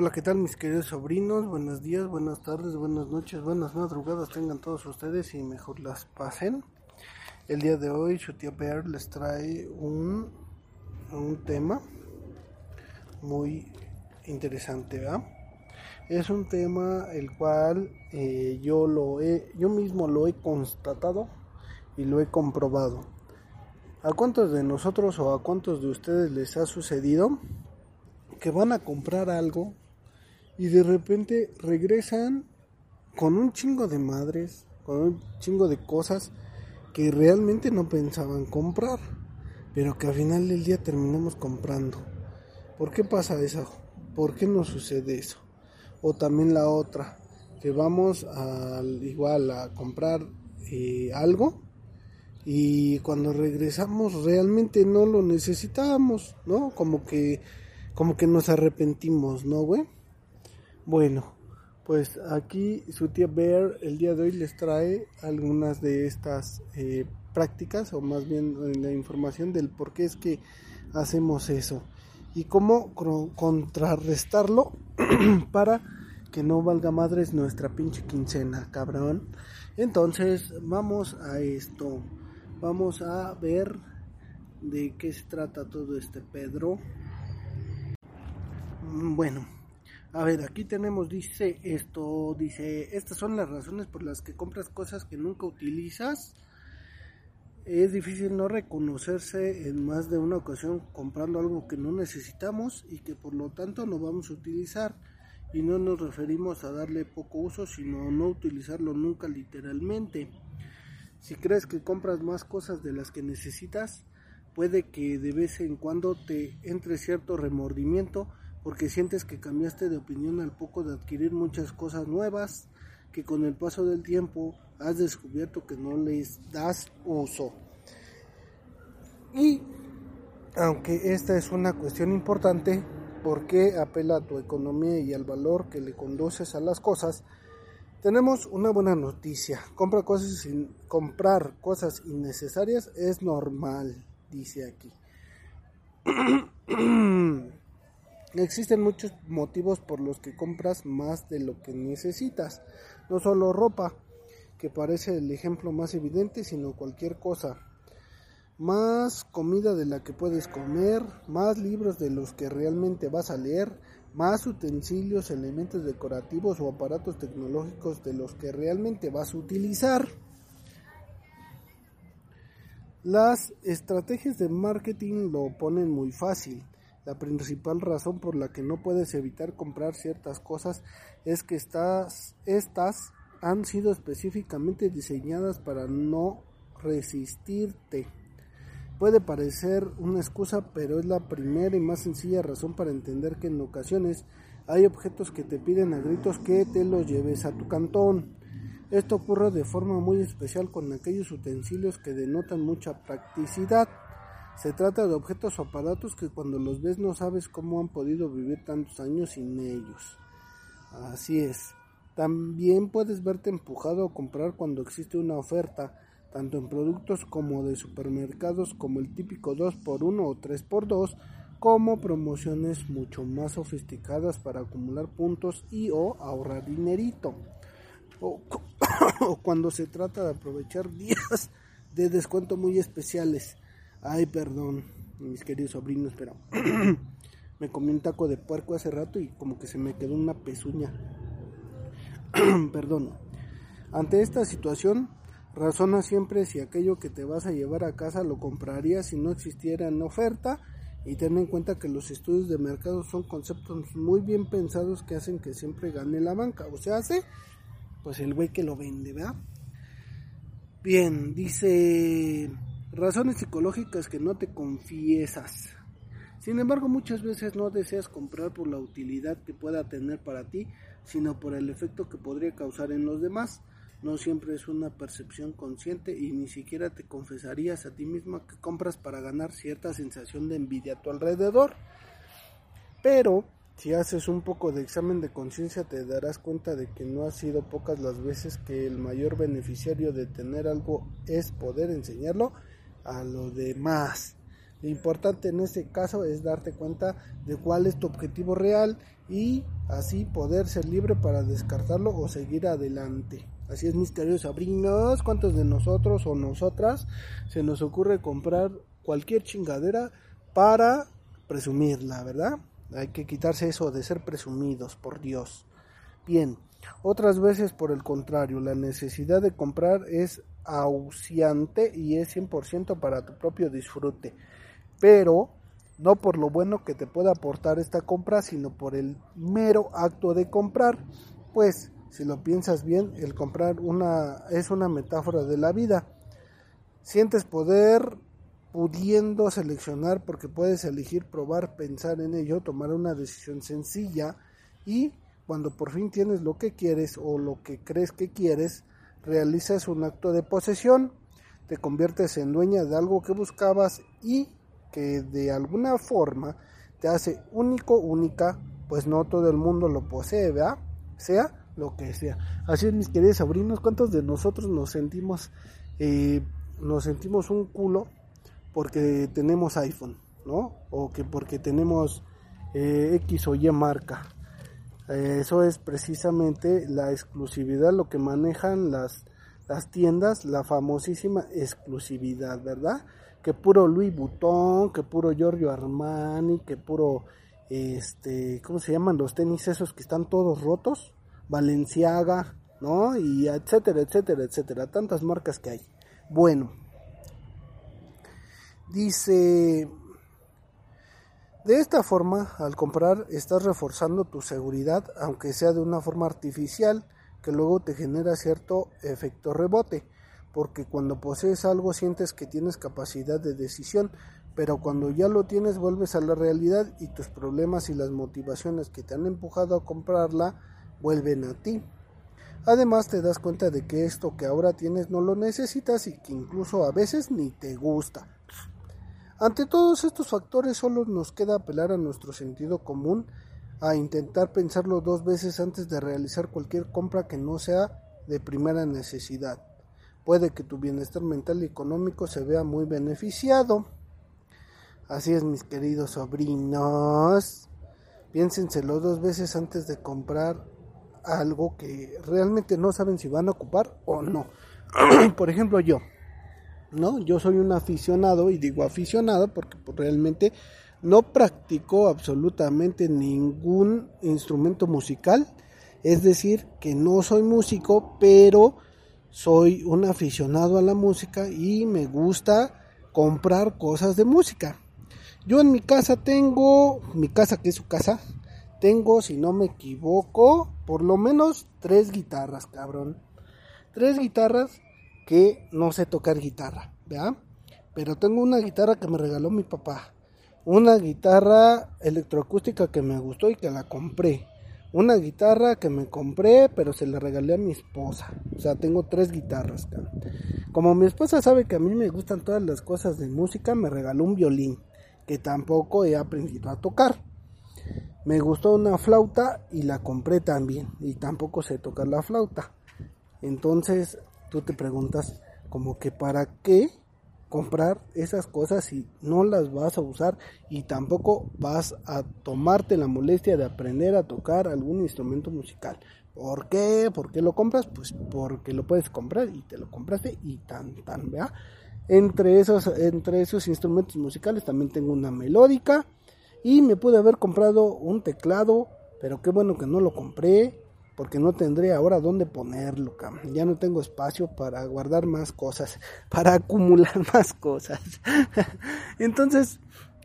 Hola, ¿qué tal mis queridos sobrinos? Buenos días, buenas tardes, buenas noches, buenas madrugadas tengan todos ustedes y mejor las pasen. El día de hoy su tía Bear les trae un, un tema muy interesante, ¿verdad? Es un tema el cual eh, yo lo he, yo mismo lo he constatado y lo he comprobado. ¿A cuántos de nosotros o a cuántos de ustedes les ha sucedido que van a comprar algo y de repente regresan con un chingo de madres, con un chingo de cosas que realmente no pensaban comprar, pero que al final del día terminamos comprando. ¿Por qué pasa eso? ¿Por qué no sucede eso? O también la otra, que vamos al igual a comprar eh, algo y cuando regresamos realmente no lo necesitábamos, ¿no? Como que como que nos arrepentimos, ¿no, güey? Bueno, pues aquí su tía Bear el día de hoy les trae algunas de estas eh, prácticas o más bien eh, la información del por qué es que hacemos eso y cómo contrarrestarlo para que no valga madres nuestra pinche quincena, cabrón. Entonces, vamos a esto. Vamos a ver de qué se trata todo este Pedro. Bueno, a ver, aquí tenemos, dice esto, dice, estas son las razones por las que compras cosas que nunca utilizas. Es difícil no reconocerse en más de una ocasión comprando algo que no necesitamos y que por lo tanto no vamos a utilizar. Y no nos referimos a darle poco uso, sino no utilizarlo nunca literalmente. Si crees que compras más cosas de las que necesitas, puede que de vez en cuando te entre cierto remordimiento porque sientes que cambiaste de opinión al poco de adquirir muchas cosas nuevas que con el paso del tiempo has descubierto que no les das uso. Y aunque esta es una cuestión importante, porque apela a tu economía y al valor que le conduces a las cosas, tenemos una buena noticia. Compra cosas sin, comprar cosas innecesarias es normal, dice aquí. Existen muchos motivos por los que compras más de lo que necesitas. No solo ropa, que parece el ejemplo más evidente, sino cualquier cosa. Más comida de la que puedes comer, más libros de los que realmente vas a leer, más utensilios, elementos decorativos o aparatos tecnológicos de los que realmente vas a utilizar. Las estrategias de marketing lo ponen muy fácil la principal razón por la que no puedes evitar comprar ciertas cosas es que estas, han sido específicamente diseñadas para no resistirte. Puede parecer una excusa, pero es la primera y más sencilla razón para entender que en ocasiones hay objetos que te piden a gritos que te los lleves a tu cantón. Esto ocurre de forma muy especial con aquellos utensilios que denotan mucha practicidad se trata de objetos o aparatos que cuando los ves no sabes cómo han podido vivir tantos años sin ellos. Así es. También puedes verte empujado a comprar cuando existe una oferta, tanto en productos como de supermercados como el típico 2x1 o 3x2, como promociones mucho más sofisticadas para acumular puntos y o ahorrar dinerito. O, o cuando se trata de aprovechar días de descuento muy especiales. Ay, perdón, mis queridos sobrinos, pero me comí un taco de puerco hace rato y como que se me quedó una pezuña. perdón. Ante esta situación, razona siempre si aquello que te vas a llevar a casa lo comprarías si no existiera en oferta y ten en cuenta que los estudios de mercado son conceptos muy bien pensados que hacen que siempre gane la banca. O sea, hace pues el güey que lo vende, ¿verdad? Bien, dice Razones psicológicas que no te confiesas. Sin embargo, muchas veces no deseas comprar por la utilidad que pueda tener para ti, sino por el efecto que podría causar en los demás. No siempre es una percepción consciente y ni siquiera te confesarías a ti misma que compras para ganar cierta sensación de envidia a tu alrededor. Pero si haces un poco de examen de conciencia te darás cuenta de que no ha sido pocas las veces que el mayor beneficiario de tener algo es poder enseñarlo a lo demás. Lo importante en este caso es darte cuenta de cuál es tu objetivo real y así poder ser libre para descartarlo o seguir adelante. Así es, mis queridos sobrinos, ¿cuántos de nosotros o nosotras se nos ocurre comprar cualquier chingadera para presumirla, verdad? Hay que quitarse eso de ser presumidos, por Dios. Bien, otras veces por el contrario, la necesidad de comprar es ausiante y es 100% para tu propio disfrute, pero no por lo bueno que te pueda aportar esta compra, sino por el mero acto de comprar, pues si lo piensas bien, el comprar una es una metáfora de la vida. Sientes poder pudiendo seleccionar porque puedes elegir, probar, pensar en ello, tomar una decisión sencilla y cuando por fin tienes lo que quieres o lo que crees que quieres, realizas un acto de posesión, te conviertes en dueña de algo que buscabas y que de alguna forma te hace único, única, pues no todo el mundo lo posee, ¿verdad? Sea lo que sea. Así es, mis queridos sobrinos, ¿cuántos de nosotros nos sentimos, eh, nos sentimos un culo porque tenemos iPhone, ¿no? O que porque tenemos eh, X o Y marca. Eh, eso es precisamente la exclusividad, lo que manejan las, las tiendas, la famosísima exclusividad, ¿verdad? Que puro Louis Vuitton, que puro Giorgio Armani, que puro, este, ¿cómo se llaman los tenis esos que están todos rotos? Valenciaga, ¿no? Y etcétera, etcétera, etcétera. Tantas marcas que hay. Bueno, dice, de esta forma, al comprar, estás reforzando tu seguridad, aunque sea de una forma artificial, que luego te genera cierto efecto rebote, porque cuando posees algo sientes que tienes capacidad de decisión, pero cuando ya lo tienes vuelves a la realidad y tus problemas y las motivaciones que te han empujado a comprarla vuelven a ti. Además te das cuenta de que esto que ahora tienes no lo necesitas y que incluso a veces ni te gusta. Ante todos estos factores solo nos queda apelar a nuestro sentido común, a intentar pensarlo dos veces antes de realizar cualquier compra que no sea de primera necesidad. Puede que tu bienestar mental y económico se vea muy beneficiado. Así es, mis queridos sobrinos. Piénsenselo dos veces antes de comprar algo que realmente no saben si van a ocupar o no. Por ejemplo, yo, ¿no? Yo soy un aficionado y digo aficionado porque pues, realmente no practico absolutamente ningún instrumento musical. Es decir, que no soy músico, pero soy un aficionado a la música y me gusta comprar cosas de música. Yo en mi casa tengo, mi casa que es su casa, tengo, si no me equivoco, por lo menos tres guitarras, cabrón. Tres guitarras que no sé tocar guitarra, ¿verdad? Pero tengo una guitarra que me regaló mi papá. Una guitarra electroacústica que me gustó y que la compré. Una guitarra que me compré, pero se la regalé a mi esposa. O sea, tengo tres guitarras. Como mi esposa sabe que a mí me gustan todas las cosas de música, me regaló un violín, que tampoco he aprendido a tocar. Me gustó una flauta y la compré también. Y tampoco sé tocar la flauta. Entonces tú te preguntas como que para qué comprar esas cosas si no las vas a usar y tampoco vas a tomarte la molestia de aprender a tocar algún instrumento musical. ¿Por qué? ¿Por qué lo compras? Pues porque lo puedes comprar y te lo compraste y tan tan, ¿vea? Entre esos, entre esos instrumentos musicales también tengo una melódica y me pude haber comprado un teclado, pero qué bueno que no lo compré, porque no tendré ahora dónde ponerlo, ya no tengo espacio para guardar más cosas, para acumular más cosas. Entonces,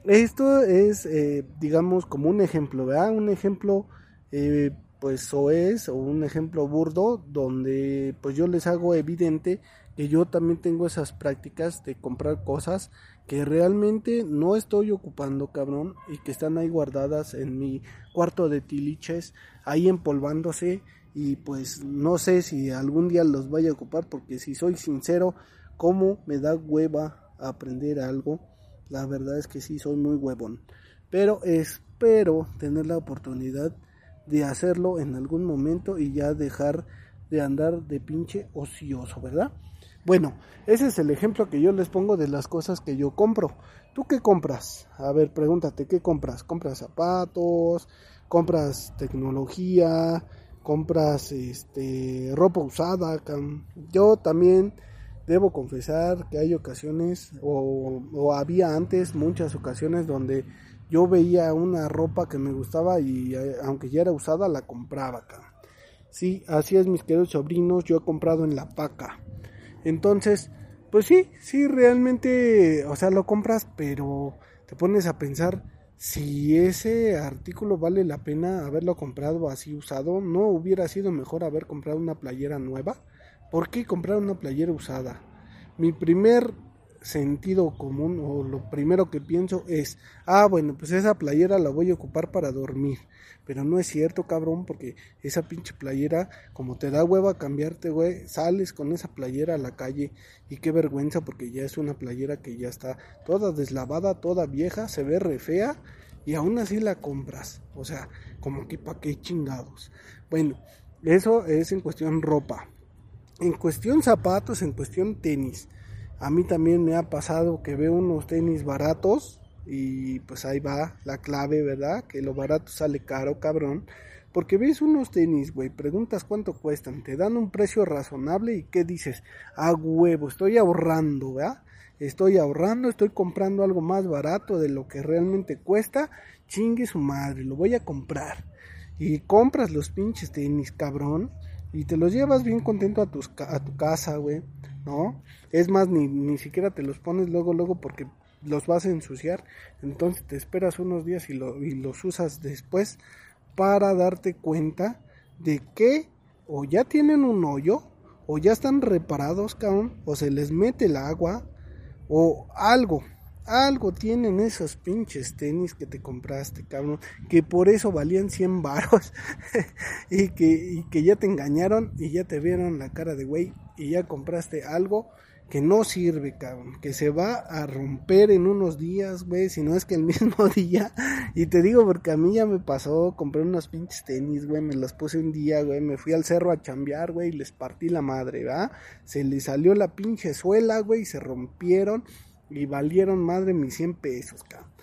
esto es, eh, digamos, como un ejemplo, ¿verdad? Un ejemplo, eh, pues, o es, o un ejemplo burdo, donde pues yo les hago evidente que yo también tengo esas prácticas de comprar cosas que realmente no estoy ocupando, cabrón, y que están ahí guardadas en mi cuarto de tiliches, ahí empolvándose, y pues no sé si algún día los vaya a ocupar, porque si soy sincero, como me da hueva aprender algo, la verdad es que sí soy muy huevón, pero espero tener la oportunidad de hacerlo en algún momento y ya dejar de andar de pinche ocioso, ¿verdad? Bueno, ese es el ejemplo que yo les pongo de las cosas que yo compro. ¿Tú qué compras? A ver, pregúntate, ¿qué compras? ¿Compras zapatos? ¿Compras tecnología? ¿Compras este, ropa usada? Yo también debo confesar que hay ocasiones, o, o había antes muchas ocasiones donde yo veía una ropa que me gustaba y eh, aunque ya era usada la compraba. Sí, así es mis queridos sobrinos, yo he comprado en la paca. Entonces, pues sí, sí, realmente, o sea, lo compras, pero te pones a pensar si ese artículo vale la pena haberlo comprado así usado, ¿no hubiera sido mejor haber comprado una playera nueva? ¿Por qué comprar una playera usada? Mi primer sentido común o lo primero que pienso es, ah, bueno, pues esa playera la voy a ocupar para dormir. Pero no es cierto, cabrón, porque esa pinche playera, como te da hueva cambiarte, güey, sales con esa playera a la calle y qué vergüenza porque ya es una playera que ya está toda deslavada, toda vieja, se ve re fea y aún así la compras. O sea, como que pa' qué chingados. Bueno, eso es en cuestión ropa. En cuestión zapatos, en cuestión tenis. A mí también me ha pasado que veo unos tenis baratos y pues ahí va la clave, ¿verdad? Que lo barato sale caro, cabrón. Porque ves unos tenis, güey, preguntas cuánto cuestan, te dan un precio razonable y qué dices, ah, huevo, estoy ahorrando, ¿verdad? Estoy ahorrando, estoy comprando algo más barato de lo que realmente cuesta, chingue su madre, lo voy a comprar. Y compras los pinches tenis, cabrón, y te los llevas bien contento a, tus, a tu casa, güey. ¿No? Es más, ni, ni siquiera te los pones luego, luego porque los vas a ensuciar. Entonces te esperas unos días y, lo, y los usas después para darte cuenta de que o ya tienen un hoyo, o ya están reparados, cabrón, o se les mete el agua, o algo, algo tienen esos pinches tenis que te compraste, cabrón, que por eso valían 100 baros y, que, y que ya te engañaron y ya te vieron la cara de güey y ya compraste algo que no sirve, cabrón, que se va a romper en unos días, güey, si no es que el mismo día. Y te digo porque a mí ya me pasó, compré unos pinches tenis, güey, me los puse un día, güey, me fui al cerro a chambear, güey, y les partí la madre, ¿va? Se les salió la pinche suela, güey, y se rompieron y valieron madre mis 100 pesos, cabrón.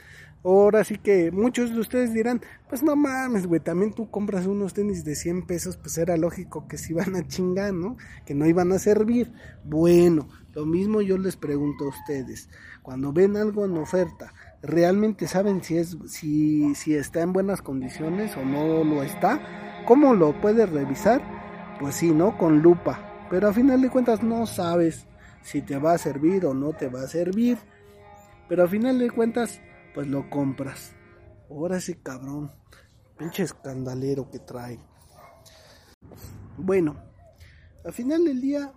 Ahora sí que muchos de ustedes dirán, pues no mames, güey, también tú compras unos tenis de 100 pesos, pues era lógico que se iban a chingar, ¿no? Que no iban a servir. Bueno, lo mismo yo les pregunto a ustedes, cuando ven algo en oferta, ¿realmente saben si es si si está en buenas condiciones o no lo está? ¿Cómo lo puedes revisar? Pues sí, ¿no? Con lupa. Pero a final de cuentas no sabes si te va a servir o no te va a servir. Pero a final de cuentas pues lo compras. Ahora ese cabrón, pinche escandalero que trae. Bueno, al final del día,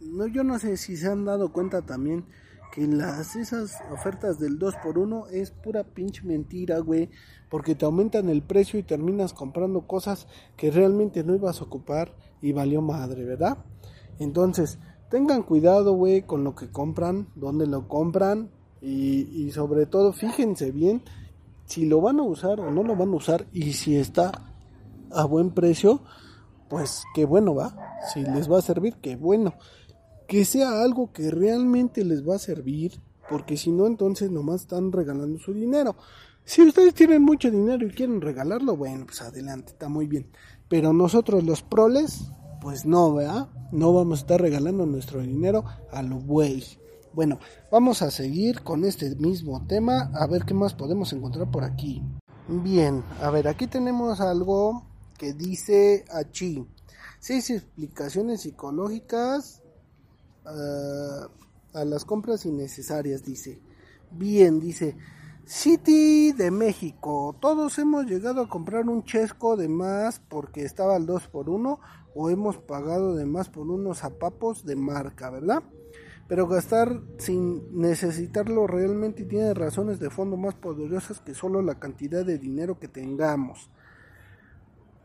no, yo no sé si se han dado cuenta también que las esas ofertas del 2 por 1 es pura pinche mentira, güey, porque te aumentan el precio y terminas comprando cosas que realmente no ibas a ocupar y valió madre, ¿verdad? Entonces, tengan cuidado, güey, con lo que compran, dónde lo compran, y, sobre todo fíjense bien si lo van a usar o no lo van a usar y si está a buen precio, pues qué bueno va. Si les va a servir, qué bueno. Que sea algo que realmente les va a servir, porque si no, entonces nomás están regalando su dinero. Si ustedes tienen mucho dinero y quieren regalarlo, bueno, pues adelante, está muy bien. Pero nosotros los proles, pues no, ¿verdad? No vamos a estar regalando nuestro dinero a lo güey. Bueno, vamos a seguir con este mismo tema, a ver qué más podemos encontrar por aquí. Bien, a ver, aquí tenemos algo que dice aquí. Seis explicaciones psicológicas ah, a las compras innecesarias, dice. Bien, dice. City de México. Todos hemos llegado a comprar un chesco de más porque estaba al 2 por 1 o hemos pagado de más por unos zapapos de marca, ¿verdad? pero gastar sin necesitarlo realmente tiene razones de fondo más poderosas que solo la cantidad de dinero que tengamos.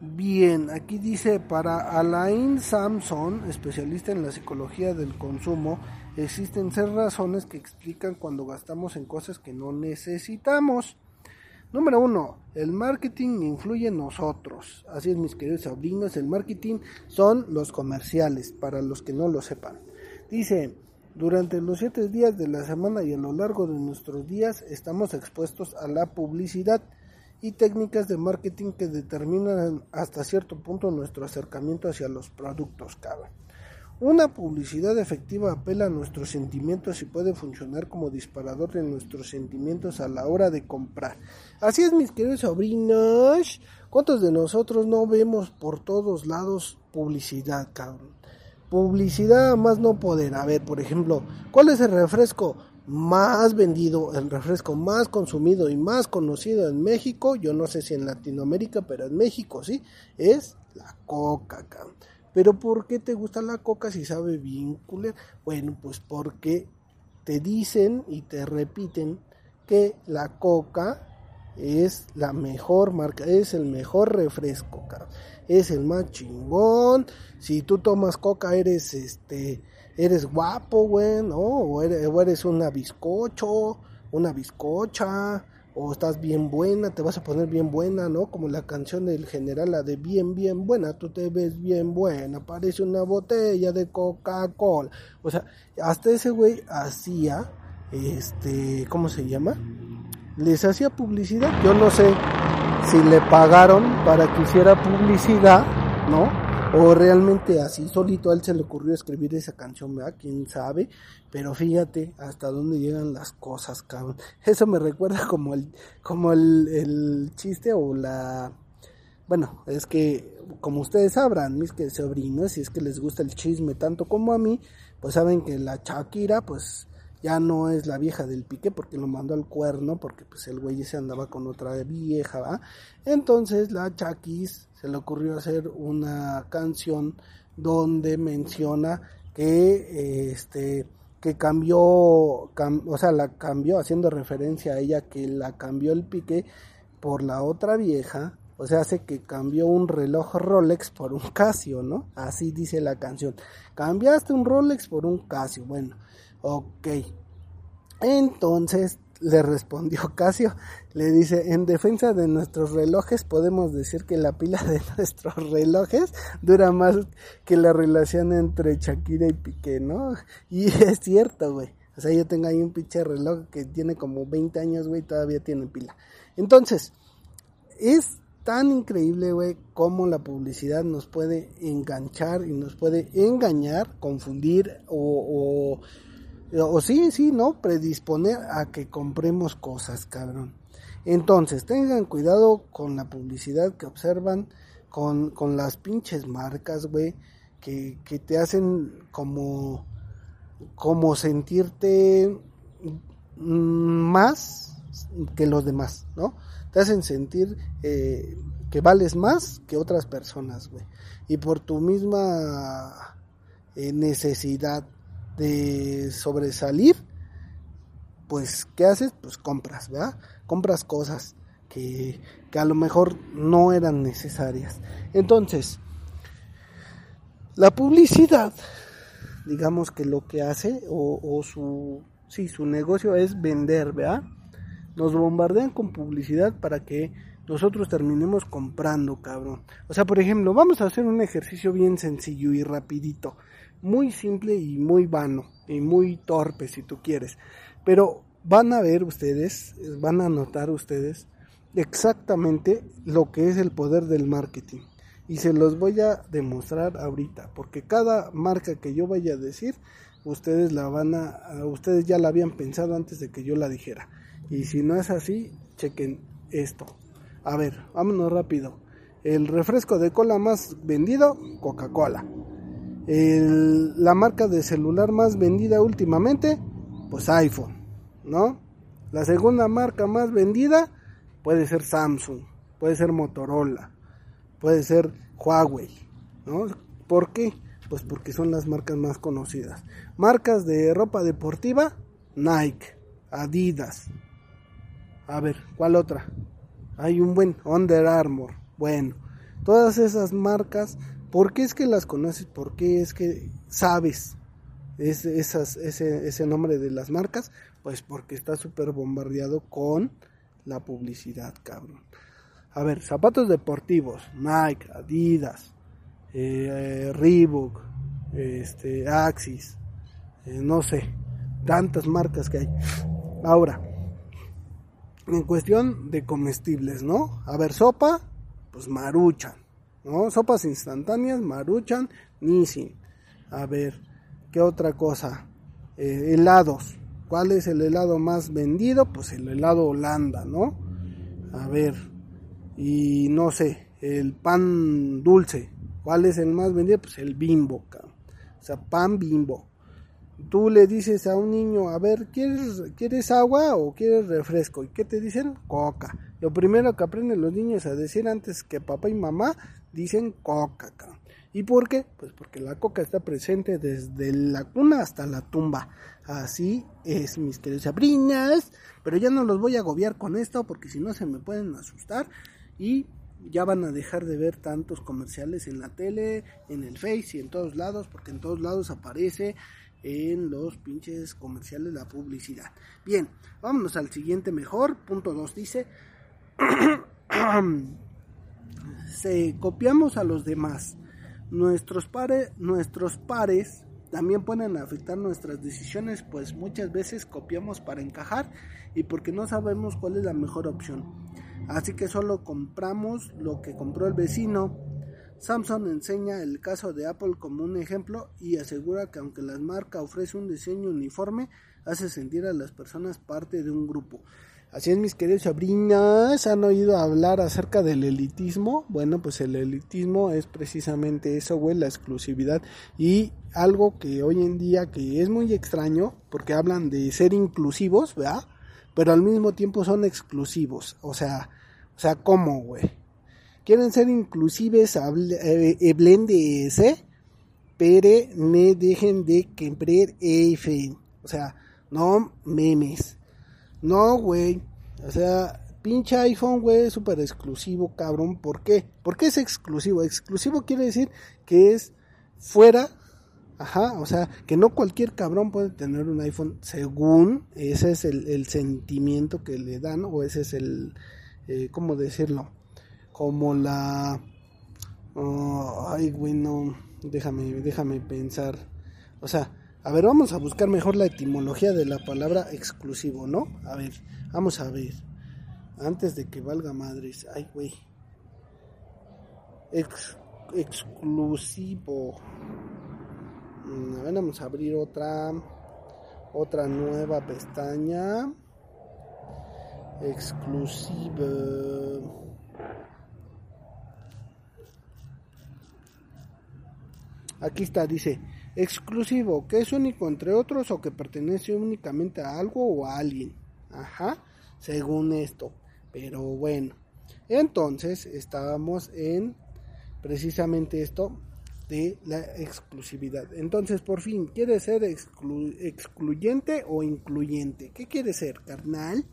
Bien, aquí dice para Alain Samson, especialista en la psicología del consumo, existen seis razones que explican cuando gastamos en cosas que no necesitamos. Número uno, el marketing influye en nosotros. Así es, mis queridos sobrinos, el marketing son los comerciales, para los que no lo sepan. Dice, durante los siete días de la semana y a lo largo de nuestros días estamos expuestos a la publicidad y técnicas de marketing que determinan hasta cierto punto nuestro acercamiento hacia los productos, cabrón. Una publicidad efectiva apela a nuestros sentimientos y puede funcionar como disparador de nuestros sentimientos a la hora de comprar. Así es, mis queridos sobrinos. ¿Cuántos de nosotros no vemos por todos lados publicidad, cabrón? Publicidad más no poder. A ver, por ejemplo, ¿cuál es el refresco más vendido, el refresco más consumido y más conocido en México? Yo no sé si en Latinoamérica, pero en México sí, es la coca, cabrón. Pero ¿por qué te gusta la coca si sabe bien? Bueno, pues porque te dicen y te repiten que la coca es la mejor marca, es el mejor refresco, Es el más chingón. Si tú tomas coca eres este eres guapo, güey, ¿no? O eres una bizcocho, una bizcocha, o estás bien buena, te vas a poner bien buena, ¿no? Como la canción del general, la de bien, bien buena, tú te ves bien buena, parece una botella de Coca-Cola. O sea, hasta ese güey hacía, este, ¿cómo se llama? Les hacía publicidad. Yo no sé si le pagaron para que hiciera publicidad, ¿no? O realmente así solito a él se le ocurrió escribir esa canción, ¿verdad? Quién sabe. Pero fíjate hasta dónde llegan las cosas, cabrón. Eso me recuerda como el, como el, el chiste o la... Bueno, es que como ustedes sabrán, mis que sobrinos, si es que les gusta el chisme tanto como a mí, pues saben que la Shakira, pues ya no es la vieja del pique porque lo mandó al cuerno porque pues el güey se andaba con otra vieja. Entonces la Chakis se le ocurrió hacer una canción donde menciona que este que cambió, o sea, la cambió haciendo referencia a ella que la cambió el pique por la otra vieja, o sea, hace que cambió un reloj Rolex por un Casio, ¿no? Así dice la canción. Cambiaste un Rolex por un Casio. Bueno, Ok. Entonces le respondió Casio, le dice, en defensa de nuestros relojes podemos decir que la pila de nuestros relojes dura más que la relación entre Shakira y Piqué, ¿no? Y es cierto, güey. O sea, yo tengo ahí un pinche reloj que tiene como 20 años, güey, todavía tiene pila. Entonces, es tan increíble, güey, cómo la publicidad nos puede enganchar y nos puede engañar, confundir o, o o sí, sí, ¿no? Predisponer a que compremos cosas, cabrón. Entonces, tengan cuidado con la publicidad que observan, con, con las pinches marcas, güey, que, que te hacen como, como sentirte más que los demás, ¿no? Te hacen sentir eh, que vales más que otras personas, güey. Y por tu misma eh, necesidad de sobresalir, pues, ¿qué haces? Pues compras, ¿verdad? Compras cosas que, que a lo mejor no eran necesarias. Entonces, la publicidad, digamos que lo que hace, o, su, sí, su negocio es vender, ¿verdad? Nos bombardean con publicidad para que nosotros terminemos comprando, cabrón. O sea, por ejemplo, vamos a hacer un ejercicio bien sencillo y rapidito muy simple y muy vano y muy torpe si tú quieres. Pero van a ver ustedes, van a notar ustedes exactamente lo que es el poder del marketing. Y se los voy a demostrar ahorita, porque cada marca que yo vaya a decir, ustedes la van a, ustedes ya la habían pensado antes de que yo la dijera. Y si no es así, chequen esto. A ver, vámonos rápido. El refresco de cola más vendido, Coca-Cola la marca de celular más vendida últimamente, pues iPhone, ¿no? La segunda marca más vendida puede ser Samsung, puede ser Motorola, puede ser Huawei, ¿no? ¿Por qué? Pues porque son las marcas más conocidas. Marcas de ropa deportiva, Nike, Adidas. A ver, ¿cuál otra? Hay un buen Under Armour. Bueno, todas esas marcas ¿Por qué es que las conoces? ¿Por qué es que sabes ese, nombre de las marcas? Pues porque está súper bombardeado con la publicidad, cabrón. A ver, zapatos deportivos, Nike, Adidas, eh, Reebok, este, Axis, eh, no sé, tantas marcas que hay. Ahora, en cuestión de comestibles, ¿no? A ver, sopa, pues maruchan, ¿no? Sopas instantáneas, maruchan, Nissin. A ver, ¿qué otra cosa? Eh, helados. ¿Cuál es el helado más vendido? Pues el helado Holanda, ¿no? A ver, y no sé, el pan dulce. ¿Cuál es el más vendido? Pues el bimbo, o sea, pan bimbo. Tú le dices a un niño, a ver, ¿quieres, ¿quieres agua o quieres refresco? ¿Y qué te dicen? Coca. Lo primero que aprenden los niños a decir antes que papá y mamá, dicen coca. ¿Y por qué? Pues porque la coca está presente desde la cuna hasta la tumba. Así es, mis queridos sabrinas. Pero ya no los voy a agobiar con esto porque si no se me pueden asustar. Y ya van a dejar de ver tantos comerciales en la tele, en el Face y en todos lados, porque en todos lados aparece en los pinches comerciales la publicidad. Bien, vámonos al siguiente mejor. Punto 2 dice, se copiamos a los demás. Nuestros pares, nuestros pares también pueden afectar nuestras decisiones, pues muchas veces copiamos para encajar y porque no sabemos cuál es la mejor opción. Así que solo compramos lo que compró el vecino. Samsung enseña el caso de Apple como un ejemplo y asegura que aunque la marca ofrece un diseño uniforme, hace sentir a las personas parte de un grupo. Así es, mis queridos sobrinas, ¿han oído hablar acerca del elitismo? Bueno, pues el elitismo es precisamente eso, güey, la exclusividad y algo que hoy en día que es muy extraño, porque hablan de ser inclusivos, ¿verdad? Pero al mismo tiempo son exclusivos, o sea, o sea, ¿cómo, güey? Quieren ser inclusives, hablen de ese, pero no dejen de quebrar F. O sea, no memes. No, güey. O sea, pinche iPhone, güey, es súper exclusivo, cabrón. ¿Por qué? ¿Por qué es exclusivo? Exclusivo quiere decir que es fuera. Ajá, o sea, que no cualquier cabrón puede tener un iPhone según ese es el, sentimiento que le dan o ese es el, eh, ¿cómo decirlo? Como la... Oh, ay, güey, no, déjame, déjame pensar. O sea, a ver, vamos a buscar mejor la etimología de la palabra exclusivo, ¿no? A ver, vamos a ver. Antes de que valga madres. Ay, güey. exclusivo. Mm, a ver, vamos a abrir otra. Otra nueva pestaña exclusiva. Aquí está, dice, exclusivo, que es único entre otros o que pertenece únicamente a algo o a alguien. Ajá, según esto. Pero bueno, entonces estábamos en precisamente esto de la exclusividad. Entonces, por fin, ¿quiere ser excluyente o incluyente? ¿Qué quiere ser, carnal?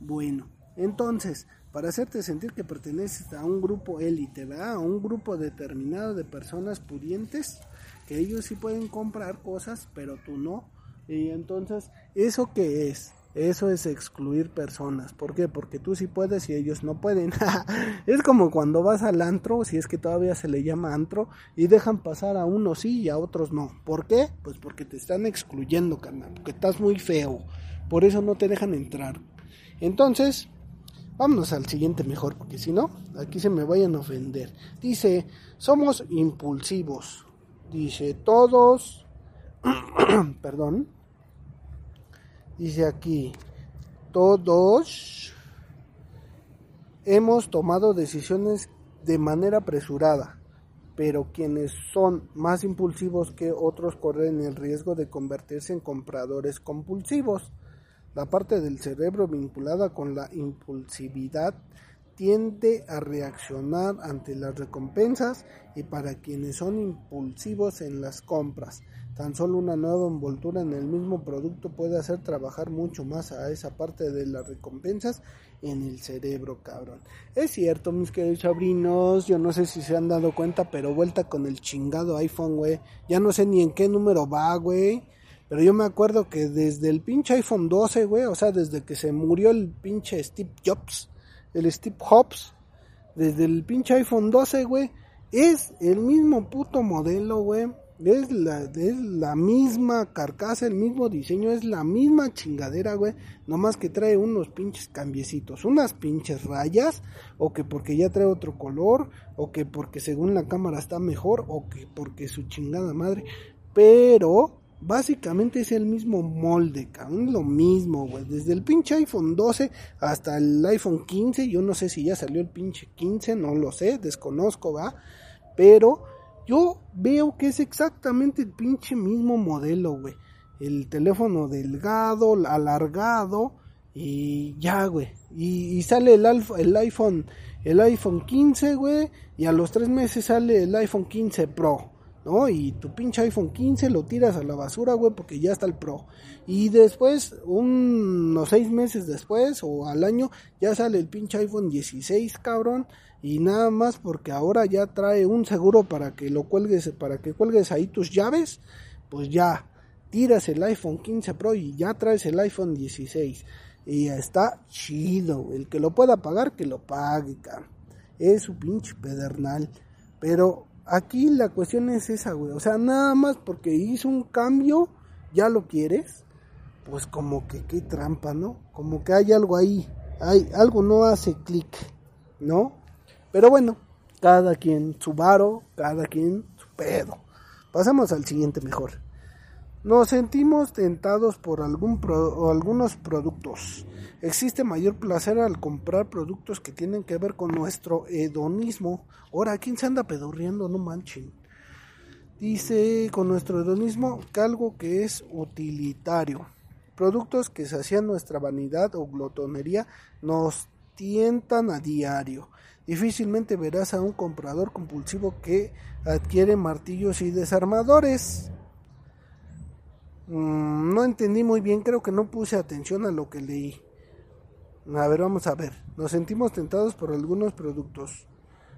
Bueno, entonces, para hacerte sentir que perteneces a un grupo élite, ¿verdad? A un grupo determinado de personas pudientes, que ellos sí pueden comprar cosas, pero tú no. Y entonces, ¿eso qué es? Eso es excluir personas. ¿Por qué? Porque tú sí puedes y ellos no pueden. es como cuando vas al antro, si es que todavía se le llama antro, y dejan pasar a unos sí y a otros no. ¿Por qué? Pues porque te están excluyendo, carnal. Porque estás muy feo. Por eso no te dejan entrar. Entonces, vámonos al siguiente mejor, porque si no, aquí se me vayan a ofender. Dice, somos impulsivos. Dice, todos, perdón, dice aquí, todos hemos tomado decisiones de manera apresurada, pero quienes son más impulsivos que otros corren el riesgo de convertirse en compradores compulsivos. La parte del cerebro vinculada con la impulsividad tiende a reaccionar ante las recompensas y para quienes son impulsivos en las compras. Tan solo una nueva envoltura en el mismo producto puede hacer trabajar mucho más a esa parte de las recompensas en el cerebro, cabrón. Es cierto, mis queridos sobrinos, yo no sé si se han dado cuenta, pero vuelta con el chingado iPhone, güey. Ya no sé ni en qué número va, güey. Pero yo me acuerdo que desde el pinche iPhone 12, güey, o sea, desde que se murió el pinche Steve Jobs, el Steve Jobs, desde el pinche iPhone 12, güey, es el mismo puto modelo, güey. Es la, es la misma carcasa, el mismo diseño, es la misma chingadera, güey. Nomás que trae unos pinches cambiecitos, unas pinches rayas, o que porque ya trae otro color, o que porque según la cámara está mejor, o que porque su chingada madre. Pero básicamente es el mismo molde, cabrón, lo mismo, güey. Desde el pinche iPhone 12 hasta el iPhone 15, yo no sé si ya salió el pinche 15, no lo sé, desconozco, va. Pero yo veo que es exactamente el pinche mismo modelo, güey. El teléfono delgado, alargado y ya, güey. Y, sale el, el iPhone, el iPhone 15, güey. Y a los tres meses sale el iPhone 15 Pro. ¿No? Y tu pinche iPhone 15 lo tiras a la basura, güey, porque ya está el Pro. Y después, unos seis meses después o al año, ya sale el pinche iPhone 16, cabrón. Y nada más porque ahora ya trae un seguro para que lo cuelgues, para que cuelgues ahí tus llaves, pues ya tiras el iPhone 15 Pro y ya traes el iPhone 16. Y ya está chido, el que lo pueda pagar, que lo pague, cabrón. Es su pinche pedernal. Pero Aquí la cuestión es esa, güey. O sea, nada más porque hizo un cambio, ya lo quieres. Pues como que qué trampa, ¿no? Como que hay algo ahí. Hay, algo no hace clic, ¿no? Pero bueno, cada quien su varo, cada quien su pedo. Pasamos al siguiente mejor. Nos sentimos tentados por algunos productos. Existe mayor placer al comprar productos que tienen que ver con nuestro hedonismo. Ahora, ¿quién se anda pedorreando? No manchen. Dice con nuestro hedonismo que algo que es utilitario. Productos que sacian nuestra vanidad o glotonería nos tientan a diario. Difícilmente verás a un comprador compulsivo que adquiere martillos y desarmadores. Mm, no entendí muy bien, creo que no puse atención a lo que leí. A ver, vamos a ver. Nos sentimos tentados por algunos productos.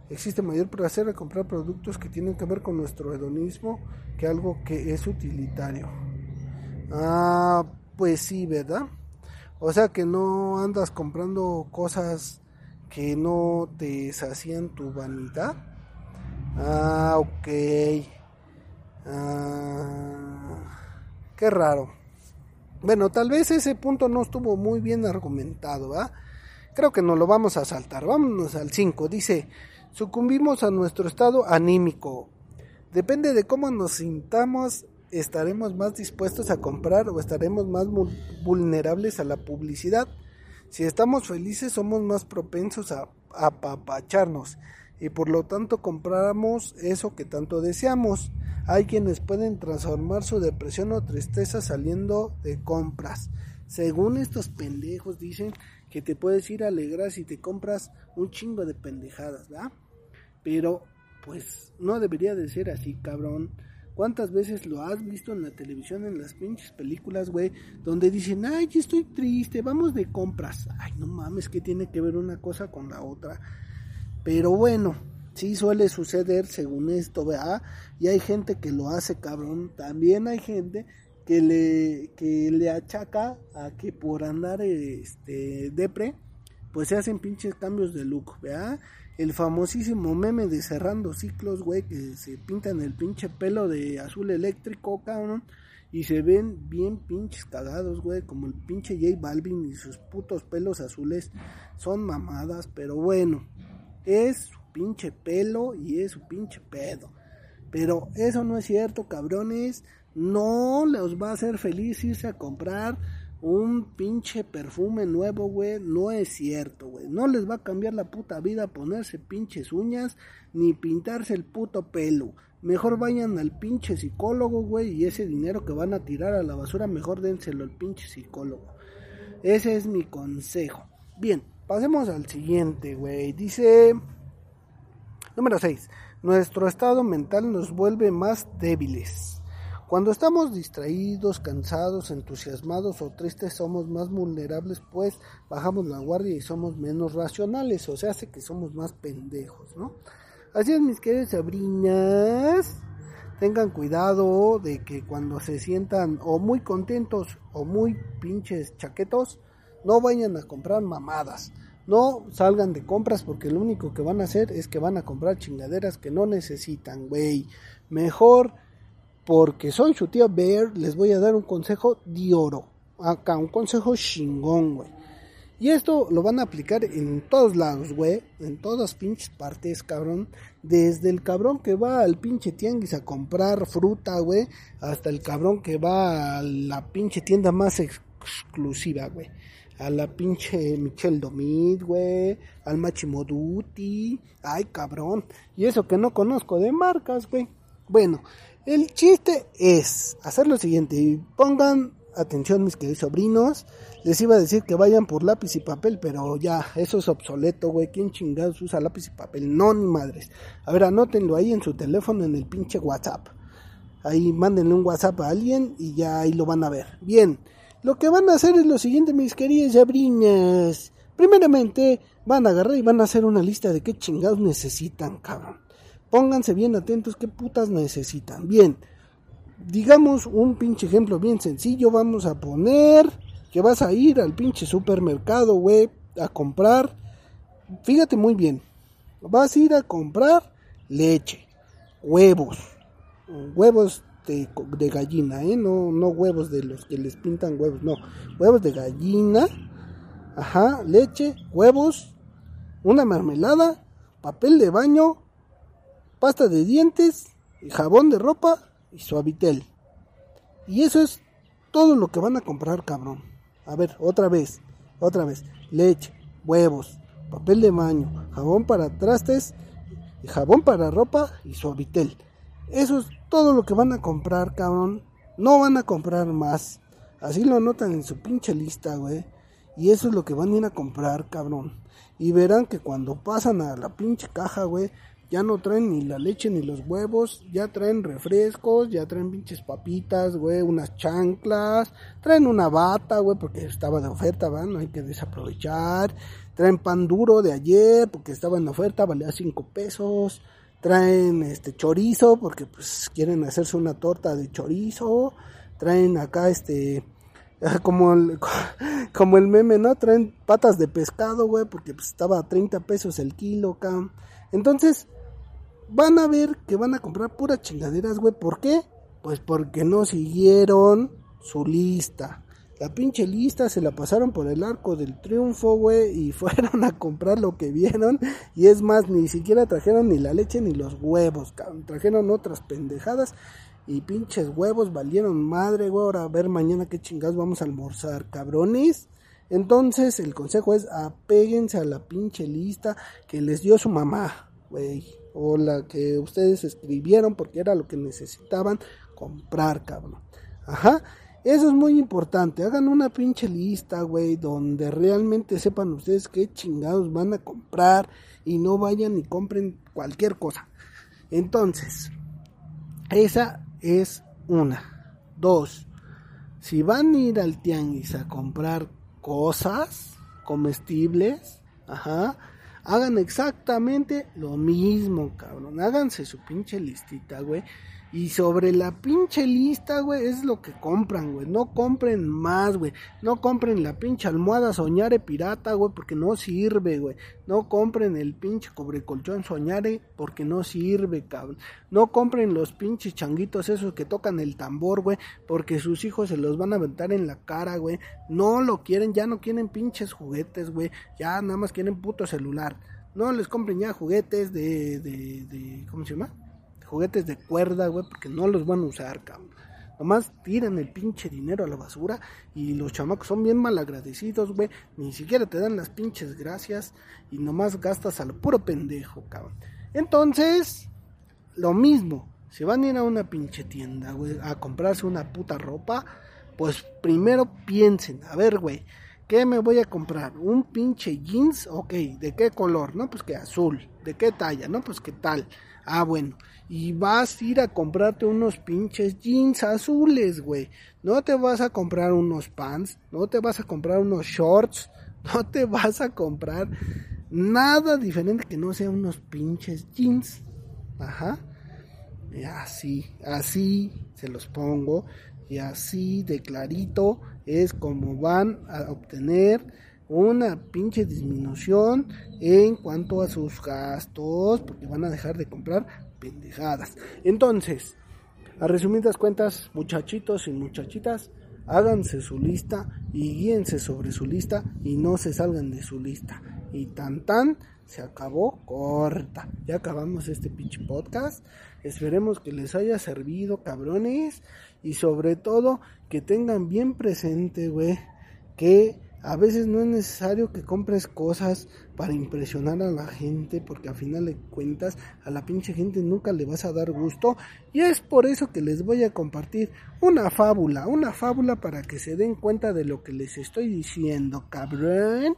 Existe mayor placer al comprar productos que tienen que ver con nuestro hedonismo que algo que es utilitario. Ah, pues sí, ¿verdad? O sea que no andas comprando cosas que no te sacían tu vanidad. Ah, ok. Ah, Qué raro. Bueno, tal vez ese punto no estuvo muy bien argumentado, ¿ah? Creo que nos lo vamos a saltar. Vámonos al 5. Dice, sucumbimos a nuestro estado anímico. Depende de cómo nos sintamos, estaremos más dispuestos a comprar o estaremos más vulnerables a la publicidad. Si estamos felices, somos más propensos a apapacharnos y por lo tanto compramos eso que tanto deseamos. Hay quienes pueden transformar su depresión o tristeza saliendo de compras. Según estos pendejos dicen que te puedes ir a alegrar si te compras un chingo de pendejadas, ¿verdad? Pero pues no debería de ser así, cabrón. ¿Cuántas veces lo has visto en la televisión, en las pinches películas, güey? Donde dicen, ay, estoy triste, vamos de compras. Ay, no mames, que tiene que ver una cosa con la otra. Pero bueno, sí suele suceder según esto, ¿verdad? Y hay gente que lo hace cabrón. También hay gente que le, que le achaca a que por andar este, depre, pues se hacen pinches cambios de look, ¿verdad? El famosísimo meme de cerrando ciclos, güey, que se pintan el pinche pelo de azul eléctrico, cabrón. Y se ven bien pinches cagados, güey, como el pinche J Balvin y sus putos pelos azules. Son mamadas, pero bueno es pinche pelo y es su pinche pedo. Pero eso no es cierto, cabrones. No les va a hacer feliz irse a comprar un pinche perfume nuevo, güey. No es cierto, güey. No les va a cambiar la puta vida ponerse pinches uñas ni pintarse el puto pelo. Mejor vayan al pinche psicólogo, güey. Y ese dinero que van a tirar a la basura, mejor dénselo al pinche psicólogo. Ese es mi consejo. Bien, Pasemos al siguiente, güey. Dice... Número 6. Nuestro estado mental nos vuelve más débiles. Cuando estamos distraídos, cansados, entusiasmados o tristes somos más vulnerables, pues bajamos la guardia y somos menos racionales, o sea, hace que somos más pendejos, ¿no? Así es, mis queridas sabrinas, tengan cuidado de que cuando se sientan o muy contentos o muy pinches chaquetos, no vayan a comprar mamadas. No salgan de compras porque lo único que van a hacer es que van a comprar chingaderas que no necesitan, güey. Mejor porque soy su tía Bear, les voy a dar un consejo de oro. Acá, un consejo chingón, güey. Y esto lo van a aplicar en todos lados, güey. En todas pinches partes, cabrón. Desde el cabrón que va al pinche tianguis a comprar fruta, güey. Hasta el cabrón que va a la pinche tienda más exclusiva, güey. A la pinche Michel Domit, güey. Al Machimoduti. Ay, cabrón. Y eso que no conozco de marcas, güey. Bueno, el chiste es hacer lo siguiente. Pongan atención mis queridos sobrinos, les iba a decir que vayan por lápiz y papel, pero ya, eso es obsoleto, güey, ¿quién chingados usa lápiz y papel? No, ni madres. A ver, anótenlo ahí en su teléfono, en el pinche WhatsApp. Ahí mándenle un WhatsApp a alguien y ya ahí lo van a ver. Bien, lo que van a hacer es lo siguiente, mis queridas sobrinas. Primeramente, van a agarrar y van a hacer una lista de qué chingados necesitan, cabrón. Pónganse bien atentos qué putas necesitan. Bien, digamos un pinche ejemplo bien sencillo, vamos a poner que vas a ir al pinche supermercado, güey, a comprar, fíjate muy bien, vas a ir a comprar leche, huevos, huevos de, gallina, ¿eh? no, no huevos de los que les pintan huevos, no, huevos de gallina, ajá, leche, huevos, una mermelada, papel de baño, pasta de dientes, jabón de ropa y suavitel. Y eso es todo lo que van a comprar, cabrón. A ver, otra vez, otra vez. Leche, huevos, papel de baño, jabón para trastes, jabón para ropa y suavitel. Eso es todo lo que van a comprar, cabrón. No van a comprar más. Así lo anotan en su pinche lista, güey. Y eso es lo que van a ir a comprar, cabrón. Y verán que cuando pasan a la pinche caja, güey, ya no traen ni la leche ni los huevos, ya traen refrescos, ya traen pinches papitas, güey, unas chanclas, traen una bata, güey, porque estaba de oferta, ¿va? No hay que desaprovechar. Traen pan duro de ayer, porque estaba en oferta, valía 5 pesos. Traen este chorizo, porque pues quieren hacerse una torta de chorizo. Traen acá este como el, como el meme, ¿no? Traen patas de pescado, güey, porque pues estaba a 30 pesos el kilo acá. Entonces, van a ver que van a comprar puras chingaderas, güey. ¿Por qué? Pues porque no siguieron su lista. La pinche lista se la pasaron por el arco del triunfo, güey, y fueron a comprar lo que vieron. Y es más, ni siquiera trajeron ni la leche ni los huevos, cabrón. Trajeron otras pendejadas y pinches huevos valieron madre, güey. Ahora a ver mañana qué chingados vamos a almorzar, cabrones. Entonces el consejo es apéguense a la pinche lista que les dio su mamá, güey o la que ustedes escribieron porque era lo que necesitaban comprar, cabrón. Ajá. Eso es muy importante. Hagan una pinche lista, güey, donde realmente sepan ustedes qué chingados van a comprar y no vayan y compren cualquier cosa. Entonces, esa es una. Dos, si van a ir al tianguis a comprar cosas comestibles, ajá, hagan exactamente lo mismo, cabrón. Háganse su pinche listita, güey. Y sobre la pinche lista, güey, es lo que compran, güey. No compren más, güey. No compren la pinche almohada soñare pirata, güey, porque no sirve, güey. No compren el pinche cobrecolchón soñare porque no sirve, cabrón. No compren los pinches changuitos esos que tocan el tambor, güey, porque sus hijos se los van a aventar en la cara, güey. No lo quieren, ya no quieren pinches juguetes, güey. Ya nada más quieren puto celular. No les compren ya juguetes de, de, de ¿cómo se llama? Juguetes de cuerda, güey, porque no los van a usar, cabrón. Nomás tiran el pinche dinero a la basura y los chamacos son bien mal agradecidos, güey. Ni siquiera te dan las pinches gracias y nomás gastas a lo puro pendejo, cabrón. Entonces, lo mismo. Si van a ir a una pinche tienda, güey, a comprarse una puta ropa, pues primero piensen, a ver, güey, ¿qué me voy a comprar? ¿Un pinche jeans? Ok, ¿de qué color? No, pues que azul. ¿De qué talla? No, pues qué tal. Ah, bueno. Y vas a ir a comprarte unos pinches jeans azules, güey. No te vas a comprar unos pants, no te vas a comprar unos shorts, no te vas a comprar nada diferente que no sea unos pinches jeans. Ajá. Y así, así se los pongo. Y así de clarito es como van a obtener una pinche disminución en cuanto a sus gastos, porque van a dejar de comprar pendejadas. Entonces, A resumidas cuentas, muchachitos y muchachitas, háganse su lista y guíense sobre su lista y no se salgan de su lista. Y tan tan, se acabó corta. Ya acabamos este pinche podcast. Esperemos que les haya servido, cabrones. Y sobre todo, que tengan bien presente, güey, que a veces no es necesario que compres cosas para impresionar a la gente, porque a final de cuentas a la pinche gente nunca le vas a dar gusto. Y es por eso que les voy a compartir una fábula, una fábula para que se den cuenta de lo que les estoy diciendo, cabrón.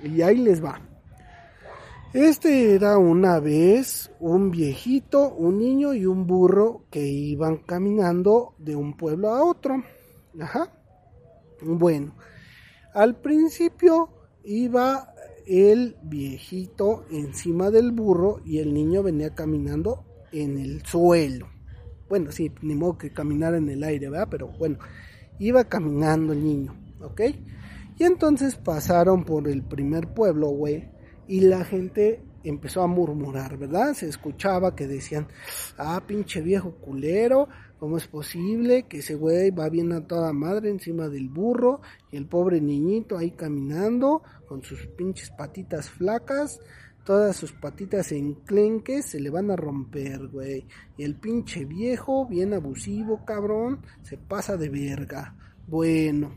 Y ahí les va. Este era una vez un viejito, un niño y un burro que iban caminando de un pueblo a otro. Ajá. Bueno. Al principio iba el viejito encima del burro y el niño venía caminando en el suelo. Bueno, sí, ni modo que caminara en el aire, ¿verdad? Pero bueno, iba caminando el niño, ¿ok? Y entonces pasaron por el primer pueblo, güey, y la gente empezó a murmurar, ¿verdad? Se escuchaba que decían, ah, pinche viejo culero, ¿cómo es posible que ese güey va bien a toda madre encima del burro y el pobre niñito ahí caminando con sus pinches patitas flacas? Todas sus patitas enclenques se le van a romper, güey. Y el pinche viejo, bien abusivo, cabrón, se pasa de verga. Bueno,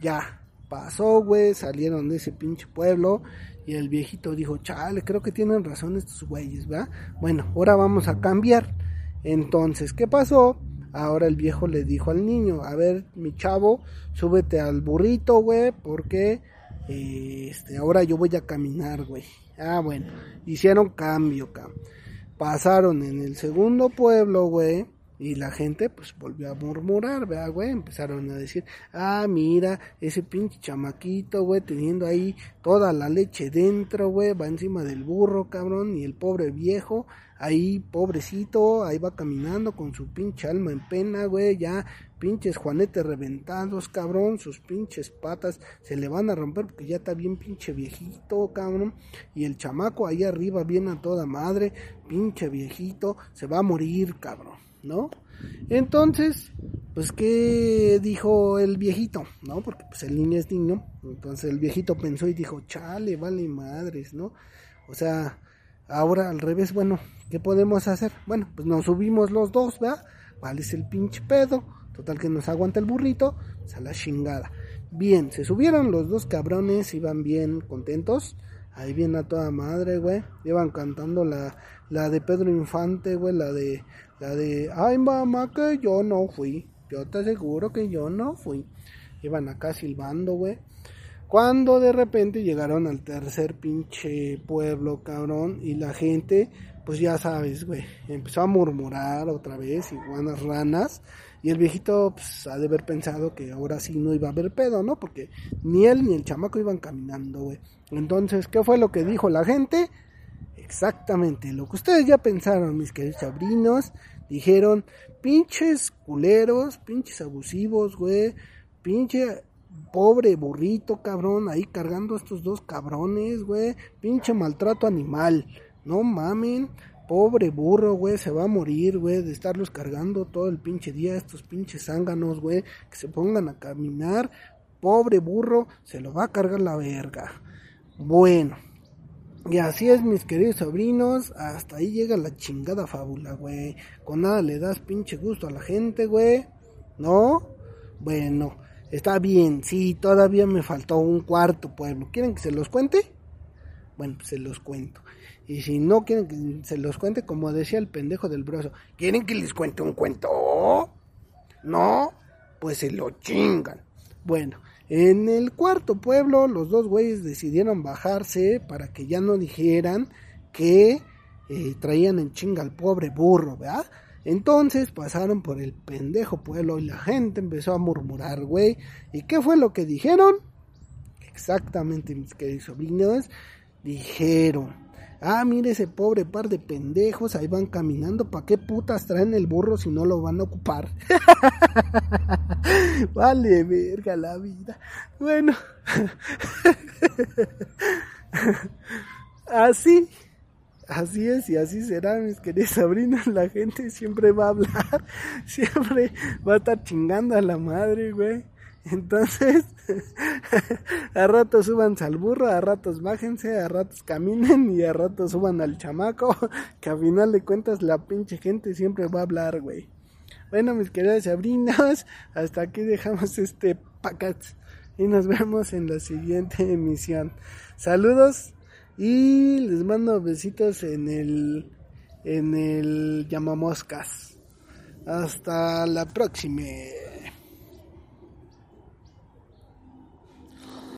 ya, pasó, güey, salieron de ese pinche pueblo y el viejito dijo, chale, creo que tienen razón estos güeyes, ¿verdad? Bueno, ahora vamos a cambiar. Entonces, ¿qué pasó? Ahora el viejo le dijo al niño, a ver, mi chavo, súbete al burrito, güey, porque este, ahora yo voy a caminar, güey. Ah, bueno, hicieron cambio, cabrón. Pasaron en el segundo pueblo, güey y la gente pues volvió a murmurar, ¿verdad, güey? Empezaron a decir, ah, mira, ese pinche chamaquito, güey, teniendo ahí toda la leche dentro, güey, va encima del burro, cabrón, y el pobre viejo, ahí, pobrecito, ahí va caminando con su pinche alma en pena, güey, ya, pinches juanetes reventados, cabrón, sus pinches patas se le van a romper porque ya está bien pinche viejito, cabrón, y el chamaco ahí arriba viene a toda madre, pinche viejito, se va a morir, cabrón. ¿No? Entonces, pues, ¿qué dijo el viejito? ¿No? Porque pues el niño es niño. Entonces el viejito pensó y dijo, chale, vale madres, ¿no? O sea, ahora al revés, bueno, ¿qué podemos hacer? Bueno, pues nos subimos los dos, ¿verdad? Vale, es el pinche pedo. Total que nos aguanta el burrito, pues a la chingada. Bien, se subieron los dos cabrones, iban bien contentos. Ahí viene a toda madre, güey. Iban cantando la, la de Pedro Infante, güey, la de la de, ay mamá, que yo no fui. Yo te aseguro que yo no fui. Iban acá silbando, güey. Cuando de repente llegaron al tercer pinche pueblo, cabrón. Y la gente, pues ya sabes, güey. Empezó a murmurar otra vez, iguanas ranas. Y el viejito, pues, ha de haber pensado que ahora sí no iba a haber pedo, ¿no? Porque ni él ni el chamaco iban caminando, güey. Entonces, ¿qué fue lo que dijo la gente? Exactamente, lo que ustedes ya pensaron, mis queridos sobrinos, dijeron, pinches culeros, pinches abusivos, güey, pinche pobre burrito, cabrón, ahí cargando estos dos cabrones, güey, pinche maltrato animal, no mamen, pobre burro, güey, se va a morir, güey, de estarlos cargando todo el pinche día, estos pinches zánganos, güey, que se pongan a caminar, pobre burro, se lo va a cargar la verga. Bueno, y así es, mis queridos sobrinos. Hasta ahí llega la chingada fábula, güey. Con nada le das pinche gusto a la gente, güey. ¿No? Bueno, está bien. Sí, todavía me faltó un cuarto pueblo. ¿Quieren que se los cuente? Bueno, pues se los cuento. Y si no quieren que se los cuente, como decía el pendejo del broso, ¿quieren que les cuente un cuento? ¿No? Pues se lo chingan. Bueno, en el cuarto pueblo, los dos güeyes decidieron bajarse para que ya no dijeran que eh, traían en chinga al pobre burro, ¿verdad? Entonces pasaron por el pendejo pueblo y la gente empezó a murmurar, güey. ¿Y qué fue lo que dijeron? Exactamente, mis queridos sobrinos, dijeron, Ah, mire ese pobre par de pendejos, ahí van caminando, ¿para qué putas traen el burro si no lo van a ocupar? vale, verga la vida. Bueno, así, Así es y así será, mis queridos sobrinos. La gente siempre va a hablar, siempre va a estar chingando a la madre, güey. Entonces, a ratos suban al burro, a ratos bájense, a ratos caminen y a ratos suban al chamaco, que a final de cuentas la pinche gente siempre va a hablar, güey. Bueno, mis queridos sobrinos, hasta aquí dejamos este packet y nos vemos en la siguiente emisión. Saludos y les mando besitos en el en el llamamoscas. Hasta la próxima.